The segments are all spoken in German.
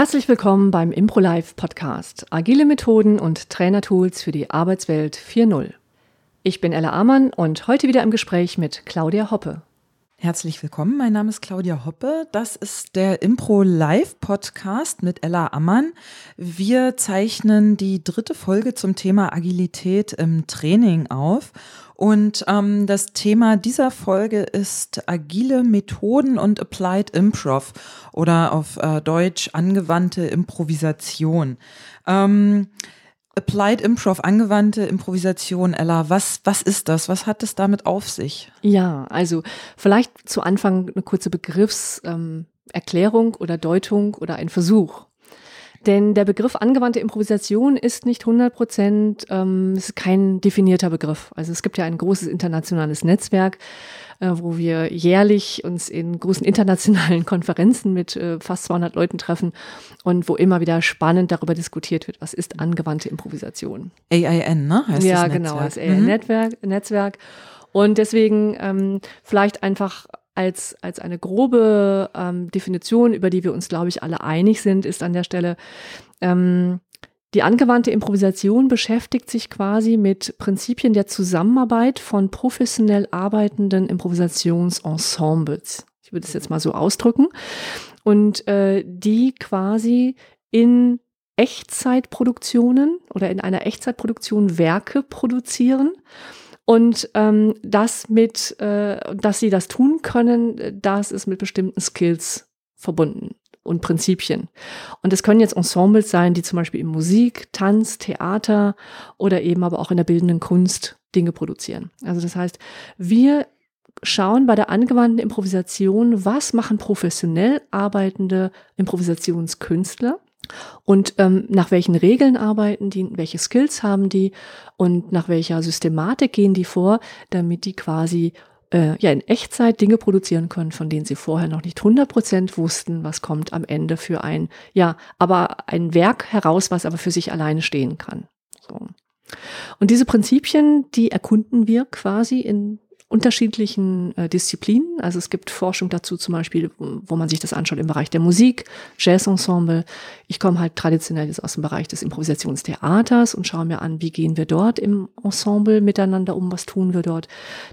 Herzlich willkommen beim ImproLife Podcast. Agile Methoden und Trainertools für die Arbeitswelt 4.0. Ich bin Ella Amann und heute wieder im Gespräch mit Claudia Hoppe. Herzlich willkommen, mein Name ist Claudia Hoppe. Das ist der Impro Live Podcast mit Ella Ammann. Wir zeichnen die dritte Folge zum Thema Agilität im Training auf. Und ähm, das Thema dieser Folge ist agile Methoden und Applied Improv oder auf äh, Deutsch angewandte Improvisation. Ähm, Applied Improv, angewandte Improvisation, Ella, was, was ist das? Was hat es damit auf sich? Ja, also vielleicht zu Anfang eine kurze Begriffserklärung ähm, oder Deutung oder ein Versuch. Denn der Begriff angewandte Improvisation ist nicht 100 Prozent, ähm, ist kein definierter Begriff. Also es gibt ja ein großes internationales Netzwerk, äh, wo wir jährlich uns in großen internationalen Konferenzen mit äh, fast 200 Leuten treffen und wo immer wieder spannend darüber diskutiert wird, was ist angewandte Improvisation. AIN, ne? Heißt ja, das genau, das AIN-Netzwerk. Mhm. Netzwerk. Und deswegen ähm, vielleicht einfach als, als eine grobe ähm, Definition, über die wir uns, glaube ich, alle einig sind, ist an der Stelle, ähm, die angewandte Improvisation beschäftigt sich quasi mit Prinzipien der Zusammenarbeit von professionell arbeitenden Improvisationsensembles. Ich würde es jetzt mal so ausdrücken. Und äh, die quasi in Echtzeitproduktionen oder in einer Echtzeitproduktion Werke produzieren und ähm, das mit, äh, dass sie das tun können, das ist mit bestimmten Skills verbunden und Prinzipien. Und es können jetzt Ensembles sein, die zum Beispiel in Musik, Tanz, Theater oder eben aber auch in der bildenden Kunst Dinge produzieren. Also das heißt, wir schauen bei der angewandten Improvisation, was machen professionell arbeitende Improvisationskünstler und ähm, nach welchen Regeln arbeiten die, welche Skills haben die und nach welcher Systematik gehen die vor, damit die quasi äh, ja in Echtzeit Dinge produzieren können, von denen sie vorher noch nicht 100% wussten, was kommt am Ende für ein, ja, aber ein Werk heraus, was aber für sich alleine stehen kann. So. Und diese Prinzipien, die erkunden wir quasi in unterschiedlichen äh, Disziplinen. Also es gibt Forschung dazu zum Beispiel, wo man sich das anschaut im Bereich der Musik, Jazzensemble. Ich komme halt traditionell jetzt aus dem Bereich des Improvisationstheaters und schaue mir an, wie gehen wir dort im Ensemble miteinander um, was tun wir dort.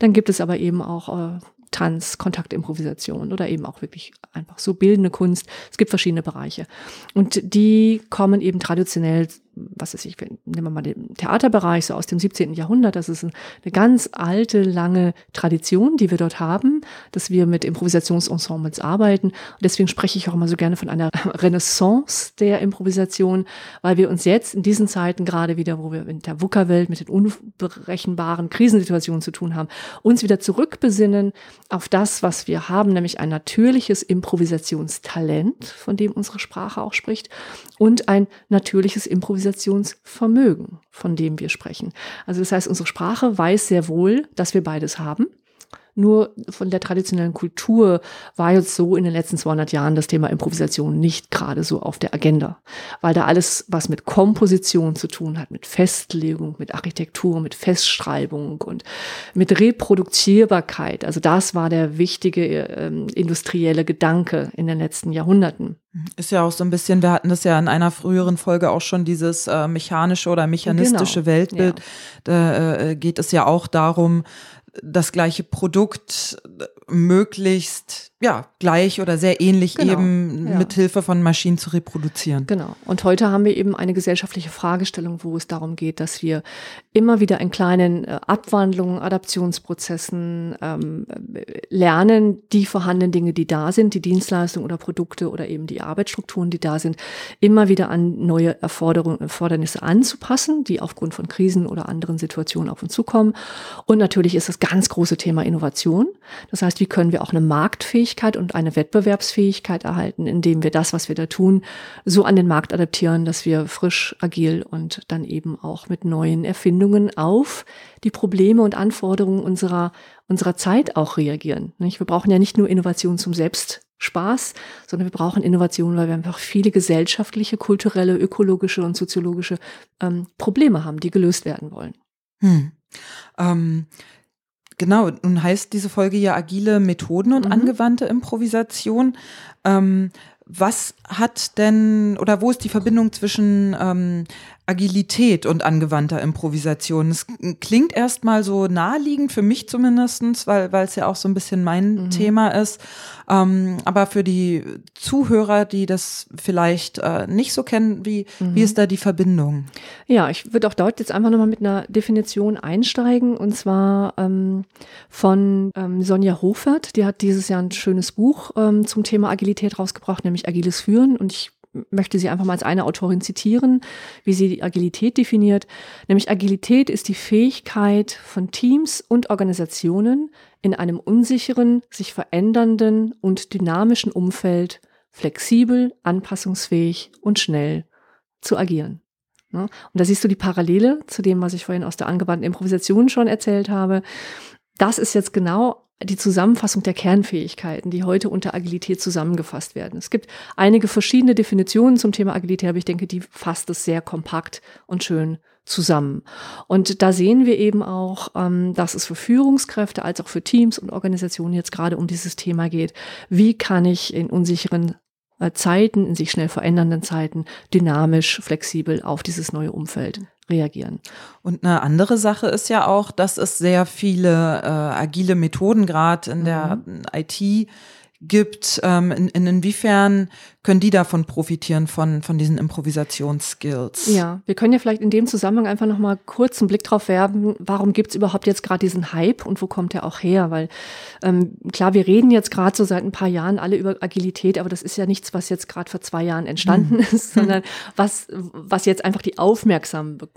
Dann gibt es aber eben auch äh, Tanz, Kontaktimprovisation oder eben auch wirklich einfach so bildende Kunst. Es gibt verschiedene Bereiche. Und die kommen eben traditionell was weiß ich, nehmen wir mal den Theaterbereich, so aus dem 17. Jahrhundert, das ist eine ganz alte, lange Tradition, die wir dort haben, dass wir mit Improvisationsensembles arbeiten. Und deswegen spreche ich auch immer so gerne von einer Renaissance der Improvisation, weil wir uns jetzt in diesen Zeiten gerade wieder, wo wir in der VUCA-Welt mit den unberechenbaren Krisensituationen zu tun haben, uns wieder zurückbesinnen auf das, was wir haben, nämlich ein natürliches Improvisationstalent, von dem unsere Sprache auch spricht, und ein natürliches Improvisationstalent Improvisationsvermögen, von dem wir sprechen. Also das heißt, unsere Sprache weiß sehr wohl, dass wir beides haben. Nur von der traditionellen Kultur war jetzt so in den letzten 200 Jahren das Thema Improvisation nicht gerade so auf der Agenda, weil da alles, was mit Komposition zu tun hat, mit Festlegung, mit Architektur, mit Festschreibung und mit Reproduzierbarkeit, also das war der wichtige ähm, industrielle Gedanke in den letzten Jahrhunderten. Ist ja auch so ein bisschen, wir hatten das ja in einer früheren Folge auch schon, dieses äh, mechanische oder mechanistische genau. Weltbild. Ja. Da äh, geht es ja auch darum, das gleiche Produkt möglichst ja, gleich oder sehr ähnlich genau, eben ja. mit Hilfe von Maschinen zu reproduzieren. Genau. Und heute haben wir eben eine gesellschaftliche Fragestellung, wo es darum geht, dass wir immer wieder in kleinen äh, Abwandlungen, Adaptionsprozessen ähm, lernen, die vorhandenen Dinge, die da sind, die Dienstleistungen oder Produkte oder eben die Arbeitsstrukturen, die da sind, immer wieder an neue Erforderungen, Erfordernisse anzupassen, die aufgrund von Krisen oder anderen Situationen auf uns zukommen. Und natürlich ist das ganz große Thema Innovation. Das heißt, wie können wir auch eine Marktfähigkeit Fähigkeit und eine Wettbewerbsfähigkeit erhalten, indem wir das, was wir da tun, so an den Markt adaptieren, dass wir frisch, agil und dann eben auch mit neuen Erfindungen auf die Probleme und Anforderungen unserer, unserer Zeit auch reagieren. Wir brauchen ja nicht nur Innovation zum Selbstspaß, sondern wir brauchen Innovation, weil wir einfach viele gesellschaftliche, kulturelle, ökologische und soziologische ähm, Probleme haben, die gelöst werden wollen. Hm. Ähm, Genau, nun heißt diese Folge ja agile Methoden und mhm. angewandte Improvisation. Ähm, was hat denn oder wo ist die Verbindung zwischen ähm, Agilität und angewandter Improvisation? Es klingt erstmal so naheliegend, für mich zumindestens, weil, weil es ja auch so ein bisschen mein mhm. Thema ist. Ähm, aber für die Zuhörer, die das vielleicht äh, nicht so kennen, wie, mhm. wie ist da die Verbindung? Ja, ich würde auch dort jetzt einfach nochmal mit einer Definition einsteigen und zwar ähm, von ähm, Sonja Hofert. Die hat dieses Jahr ein schönes Buch ähm, zum Thema Agilität rausgebracht, nämlich Agiles Führen. Und ich möchte sie einfach mal als eine Autorin zitieren, wie sie die Agilität definiert. Nämlich Agilität ist die Fähigkeit von Teams und Organisationen in einem unsicheren, sich verändernden und dynamischen Umfeld flexibel, anpassungsfähig und schnell zu agieren. Und da siehst du die Parallele zu dem, was ich vorhin aus der angewandten Improvisation schon erzählt habe. Das ist jetzt genau die Zusammenfassung der Kernfähigkeiten, die heute unter Agilität zusammengefasst werden. Es gibt einige verschiedene Definitionen zum Thema Agilität, aber ich denke, die fasst es sehr kompakt und schön zusammen. Und da sehen wir eben auch, ähm, dass es für Führungskräfte als auch für Teams und Organisationen jetzt gerade um dieses Thema geht. Wie kann ich in unsicheren äh, Zeiten, in sich schnell verändernden Zeiten, dynamisch, flexibel auf dieses neue Umfeld reagieren. Und eine andere Sache ist ja auch, dass es sehr viele äh, agile Methoden gerade in der mhm. IT gibt. Ähm, in, in, inwiefern können die davon profitieren, von, von diesen Improvisationsskills? Ja, wir können ja vielleicht in dem Zusammenhang einfach nochmal kurz einen Blick drauf werfen, warum gibt es überhaupt jetzt gerade diesen Hype und wo kommt der auch her? Weil ähm, klar, wir reden jetzt gerade so seit ein paar Jahren alle über Agilität, aber das ist ja nichts, was jetzt gerade vor zwei Jahren entstanden mhm. ist, sondern was, was jetzt einfach die Aufmerksamkeit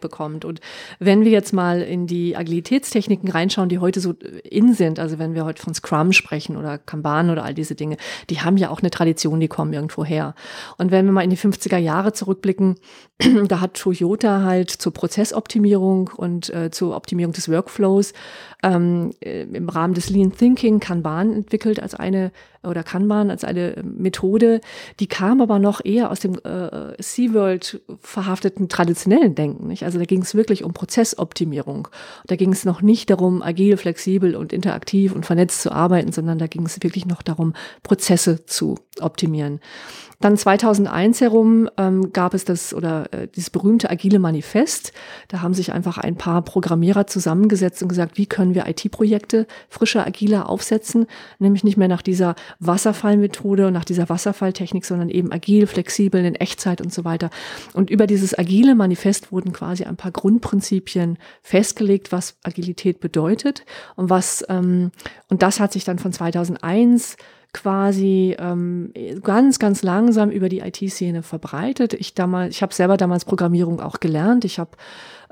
bekommt. Und wenn wir jetzt mal in die Agilitätstechniken reinschauen, die heute so in sind, also wenn wir heute von Scrum sprechen oder Kanban oder all diese Dinge, die haben ja auch eine Tradition, die kommen irgendwo her. Und wenn wir mal in die 50er Jahre zurückblicken, da hat Toyota halt zur Prozessoptimierung und äh, zur Optimierung des Workflows ähm, äh, im Rahmen des Lean Thinking Kanban entwickelt als eine oder Kanban als eine Methode, die kam aber noch eher aus dem äh, SeaWorld verhafteten traditionellen Denken. Nicht? Also da ging es wirklich um Prozessoptimierung. Da ging es noch nicht darum, agil, flexibel und interaktiv und vernetzt zu arbeiten, sondern da ging es wirklich noch darum, Prozesse zu optimieren. Dann 2001 herum ähm, gab es das oder äh, dieses berühmte agile Manifest. Da haben sich einfach ein paar Programmierer zusammengesetzt und gesagt, wie können wir IT-Projekte frischer, agiler aufsetzen, nämlich nicht mehr nach dieser Wasserfallmethode und nach dieser Wasserfalltechnik, sondern eben agil, flexibel in Echtzeit und so weiter. Und über dieses agile Manifest wurden quasi ein paar Grundprinzipien festgelegt, was Agilität bedeutet und was ähm, und das hat sich dann von 2001 quasi ähm, ganz, ganz langsam über die IT-Szene verbreitet. Ich damals, ich habe selber damals Programmierung auch gelernt. Ich habe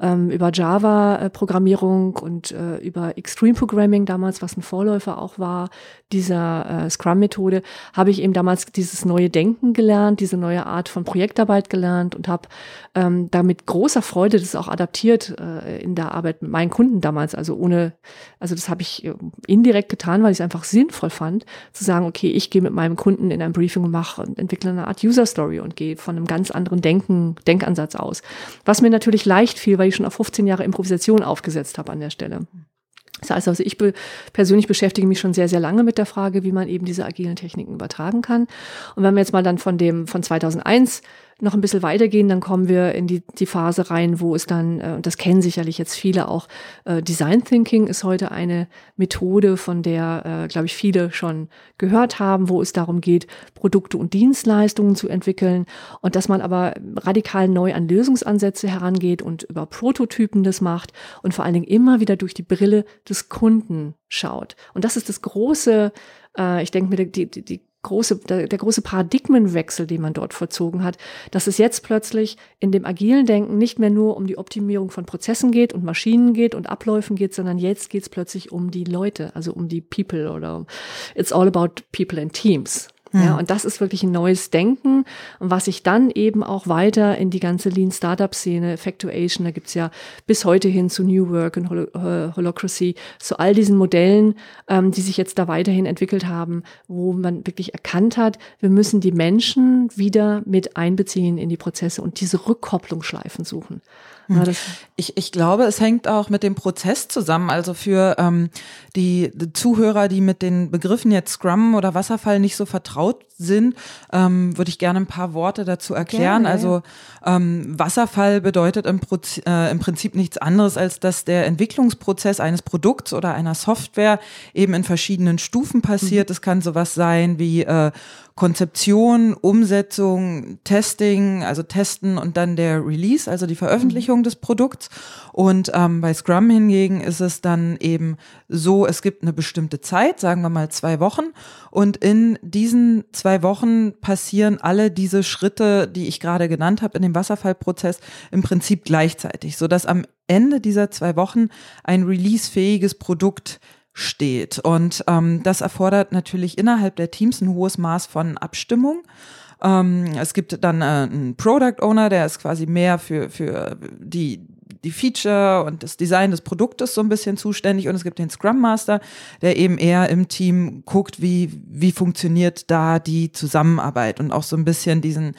ähm, über Java-Programmierung und äh, über Extreme Programming damals, was ein Vorläufer auch war, dieser äh, Scrum-Methode, habe ich eben damals dieses neue Denken gelernt, diese neue Art von Projektarbeit gelernt und habe ähm, damit großer Freude das auch adaptiert äh, in der Arbeit mit meinen Kunden damals. Also ohne, also das habe ich äh, indirekt getan, weil ich es einfach sinnvoll fand, zu sagen, okay, ich gehe mit meinem Kunden in ein Briefing und mache und entwickle eine Art User Story und gehe von einem ganz anderen Denken, Denkansatz aus. Was mir natürlich leicht fiel, weil ich schon auf 15 Jahre Improvisation aufgesetzt habe an der Stelle. Das heißt also, ich be persönlich beschäftige mich schon sehr, sehr lange mit der Frage, wie man eben diese agilen Techniken übertragen kann. Und wenn wir jetzt mal dann von dem, von 2001 noch ein bisschen weitergehen, dann kommen wir in die, die Phase rein, wo es dann, äh, und das kennen sicherlich jetzt viele auch, äh, Design Thinking ist heute eine Methode, von der, äh, glaube ich, viele schon gehört haben, wo es darum geht, Produkte und Dienstleistungen zu entwickeln und dass man aber radikal neu an Lösungsansätze herangeht und über Prototypen das macht und vor allen Dingen immer wieder durch die Brille des Kunden schaut. Und das ist das große, ich denke mir, die, die, die große, der, der große Paradigmenwechsel, den man dort vollzogen hat, dass es jetzt plötzlich in dem agilen Denken nicht mehr nur um die Optimierung von Prozessen geht und Maschinen geht und Abläufen geht, sondern jetzt geht es plötzlich um die Leute, also um die People oder it's all about people and teams. Ja, hm. und das ist wirklich ein neues Denken, was sich dann eben auch weiter in die ganze Lean Startup Szene, Effectuation, da gibt's ja bis heute hin zu New Work und Hol Holocracy, zu all diesen Modellen, ähm, die sich jetzt da weiterhin entwickelt haben, wo man wirklich erkannt hat, wir müssen die Menschen wieder mit einbeziehen in die Prozesse und diese Rückkopplungsschleifen suchen. Ja, hm. ich, ich glaube, es hängt auch mit dem Prozess zusammen. Also für ähm, die, die Zuhörer, die mit den Begriffen jetzt Scrum oder Wasserfall nicht so vertraut sind, ähm, würde ich gerne ein paar Worte dazu erklären. Gerne, also ähm, Wasserfall bedeutet im, Proz äh, im Prinzip nichts anderes, als dass der Entwicklungsprozess eines Produkts oder einer Software eben in verschiedenen Stufen passiert. Es mhm. kann sowas sein wie äh, Konzeption, Umsetzung, Testing, also Testen und dann der Release, also die Veröffentlichung mhm. des Produkts. Und ähm, bei Scrum hingegen ist es dann eben so, es gibt eine bestimmte Zeit, sagen wir mal zwei Wochen. Und in diesen zwei Wochen passieren alle diese Schritte, die ich gerade genannt habe, in dem Wasserfallprozess im Prinzip gleichzeitig, sodass am Ende dieser zwei Wochen ein releasefähiges Produkt steht. Und ähm, das erfordert natürlich innerhalb der Teams ein hohes Maß von Abstimmung. Ähm, es gibt dann äh, einen Product Owner, der ist quasi mehr für, für die, die Feature und das Design des Produktes so ein bisschen zuständig und es gibt den Scrum Master, der eben eher im Team guckt, wie, wie funktioniert da die Zusammenarbeit und auch so ein bisschen diesen,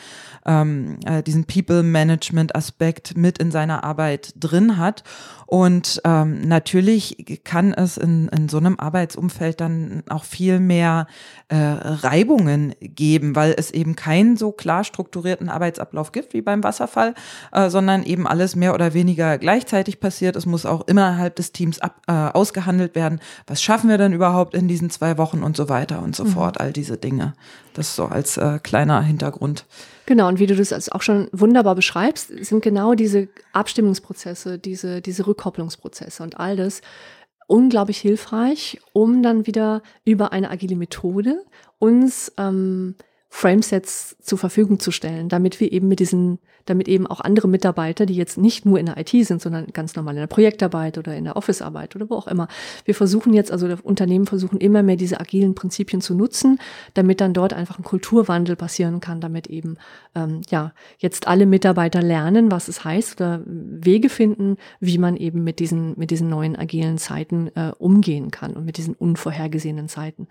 ähm, äh, diesen People Management Aspekt mit in seiner Arbeit drin hat. Und ähm, natürlich kann es in, in so einem Arbeitsumfeld dann auch viel mehr äh, Reibungen geben, weil es eben keinen so klar strukturierten Arbeitsablauf gibt wie beim Wasserfall, äh, sondern eben alles mehr oder weniger gleichzeitig passiert. Es muss auch innerhalb des Teams ab, äh, ausgehandelt werden, was schaffen wir denn überhaupt in diesen zwei Wochen und so weiter und so mhm. fort, all diese Dinge. Das so als äh, kleiner Hintergrund. Genau, und wie du das auch schon wunderbar beschreibst, sind genau diese Abstimmungsprozesse, diese, diese Rückkopplungsprozesse und all das unglaublich hilfreich, um dann wieder über eine agile Methode uns ähm, Framesets zur Verfügung zu stellen, damit wir eben mit diesen damit eben auch andere Mitarbeiter, die jetzt nicht nur in der IT sind, sondern ganz normal in der Projektarbeit oder in der Officearbeit oder wo auch immer. Wir versuchen jetzt, also Unternehmen versuchen immer mehr diese agilen Prinzipien zu nutzen, damit dann dort einfach ein Kulturwandel passieren kann, damit eben ähm, ja jetzt alle Mitarbeiter lernen, was es heißt oder Wege finden, wie man eben mit diesen mit diesen neuen agilen Zeiten äh, umgehen kann und mit diesen unvorhergesehenen Zeiten.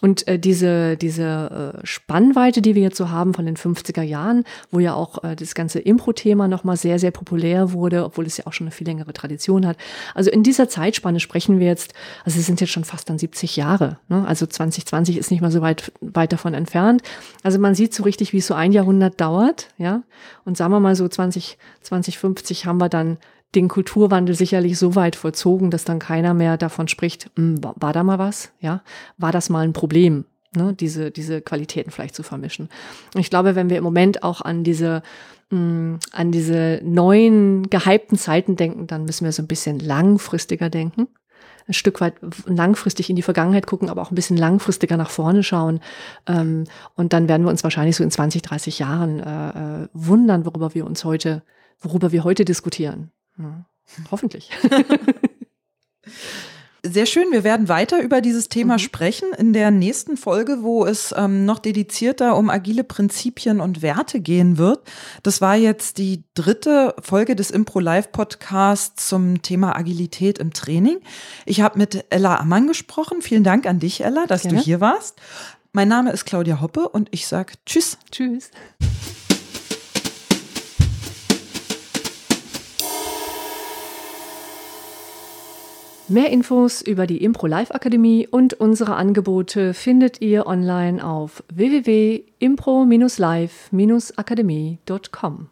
Und äh, diese diese äh, Spannweite, die wir jetzt so haben von den 50er Jahren, wo ja auch äh, das ganze ganze Impro-Thema nochmal sehr, sehr populär wurde, obwohl es ja auch schon eine viel längere Tradition hat. Also in dieser Zeitspanne sprechen wir jetzt, also es sind jetzt schon fast dann 70 Jahre. Ne? Also 2020 ist nicht mal so weit, weit davon entfernt. Also man sieht so richtig, wie es so ein Jahrhundert dauert, ja. Und sagen wir mal so 20, 2050 haben wir dann den Kulturwandel sicherlich so weit vollzogen, dass dann keiner mehr davon spricht, hm, war da mal was, ja? War das mal ein Problem? Ne, diese, diese Qualitäten vielleicht zu vermischen. Ich glaube, wenn wir im Moment auch an diese mh, an diese neuen gehypten Zeiten denken, dann müssen wir so ein bisschen langfristiger denken. Ein Stück weit langfristig in die Vergangenheit gucken, aber auch ein bisschen langfristiger nach vorne schauen. Ähm, und dann werden wir uns wahrscheinlich so in 20, 30 Jahren äh, äh, wundern, worüber wir uns heute, worüber wir heute diskutieren. Ja, hoffentlich. Sehr schön. Wir werden weiter über dieses Thema mhm. sprechen in der nächsten Folge, wo es ähm, noch dedizierter um agile Prinzipien und Werte gehen wird. Das war jetzt die dritte Folge des Impro Live Podcasts zum Thema Agilität im Training. Ich habe mit Ella Ammann gesprochen. Vielen Dank an dich, Ella, dass Gerne. du hier warst. Mein Name ist Claudia Hoppe und ich sage Tschüss. Tschüss. Mehr Infos über die Impro Live Akademie und unsere Angebote findet ihr online auf www.impro-live-akademie.com.